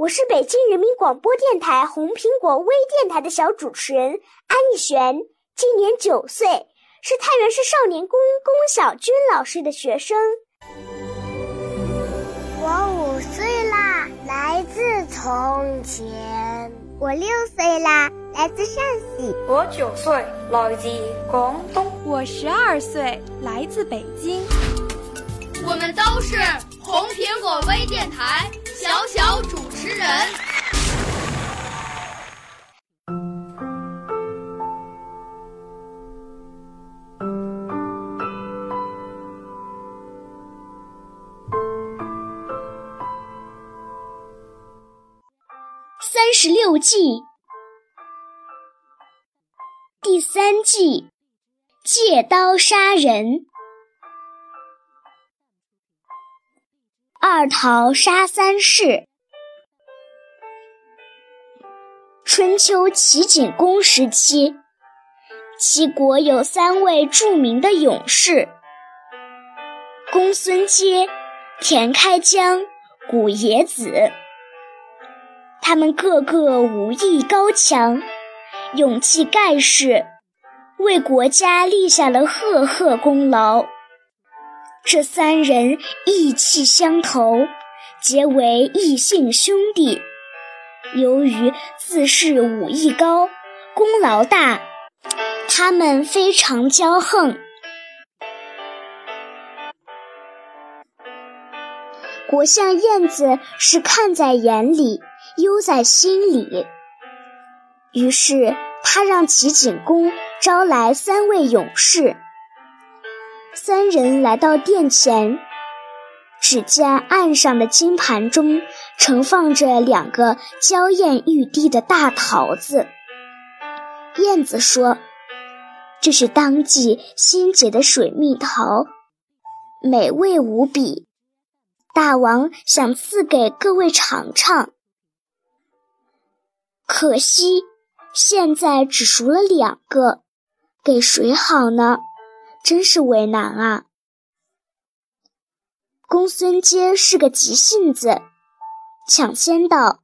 我是北京人民广播电台红苹果微电台的小主持人安逸璇，今年九岁，是太原市少年宫龚小军老师的学生。我五岁啦，来自从前；我六岁啦，来自陕西；我九岁，来自广东；我十二岁，来自北京。我们都是红苹果微电台小小主持十六计，第三计，借刀杀人。二桃杀三士。春秋齐景公时期，齐国有三位著名的勇士：公孙接、田开疆、古冶子。他们个个武艺高强，勇气盖世，为国家立下了赫赫功劳。这三人意气相投，结为异姓兄弟。由于自恃武艺高、功劳大，他们非常骄横。国相晏子是看在眼里，忧在心里。于是他让齐景公招来三位勇士。三人来到殿前，只见岸上的金盘中盛放着两个娇艳欲滴的大桃子。燕子说：“这是当季新结的水蜜桃，美味无比。大王想赐给各位尝尝，可惜现在只熟了两个，给谁好呢？”真是为难啊！公孙捷是个急性子，抢先道：“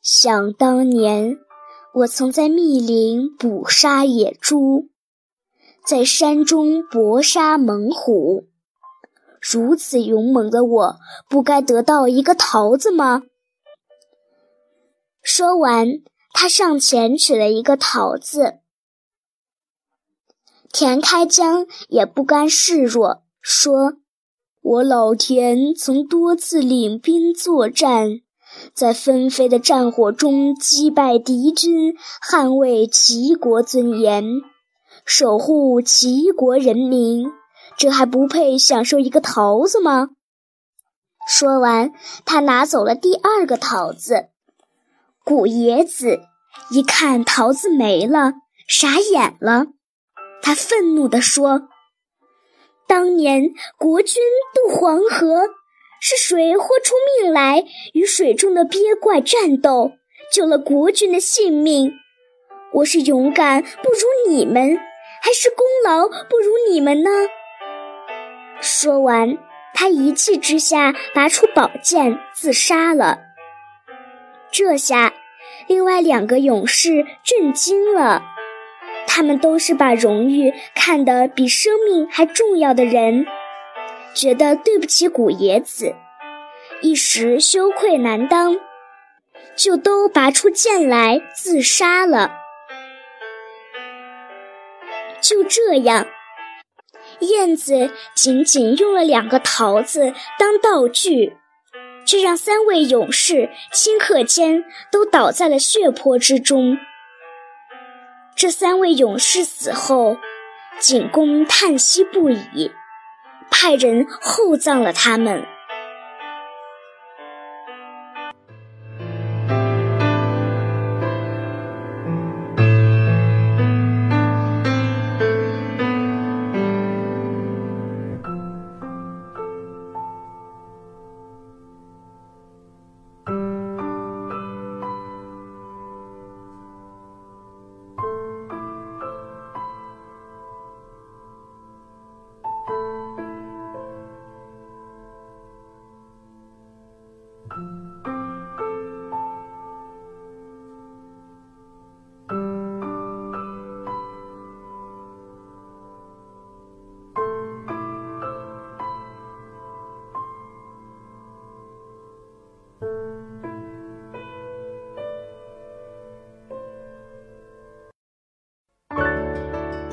想当年，我曾在密林捕杀野猪，在山中搏杀猛虎，如此勇猛的我，不该得到一个桃子吗？”说完，他上前取了一个桃子。田开疆也不甘示弱，说：“我老田曾多次领兵作战，在纷飞的战火中击败敌军，捍卫齐国尊严，守护齐国人民，这还不配享受一个桃子吗？”说完，他拿走了第二个桃子。古冶子一看桃子没了，傻眼了。他愤怒地说：“当年国君渡黄河，是谁豁出命来与水中的鳖怪战斗，救了国君的性命？我是勇敢不如你们，还是功劳不如你们呢？”说完，他一气之下拔出宝剑自杀了。这下，另外两个勇士震惊了。他们都是把荣誉看得比生命还重要的人，觉得对不起古冶子，一时羞愧难当，就都拔出剑来自杀了。就这样，燕子仅仅用了两个桃子当道具，却让三位勇士顷刻间都倒在了血泊之中。这三位勇士死后，景公叹息不已，派人厚葬了他们。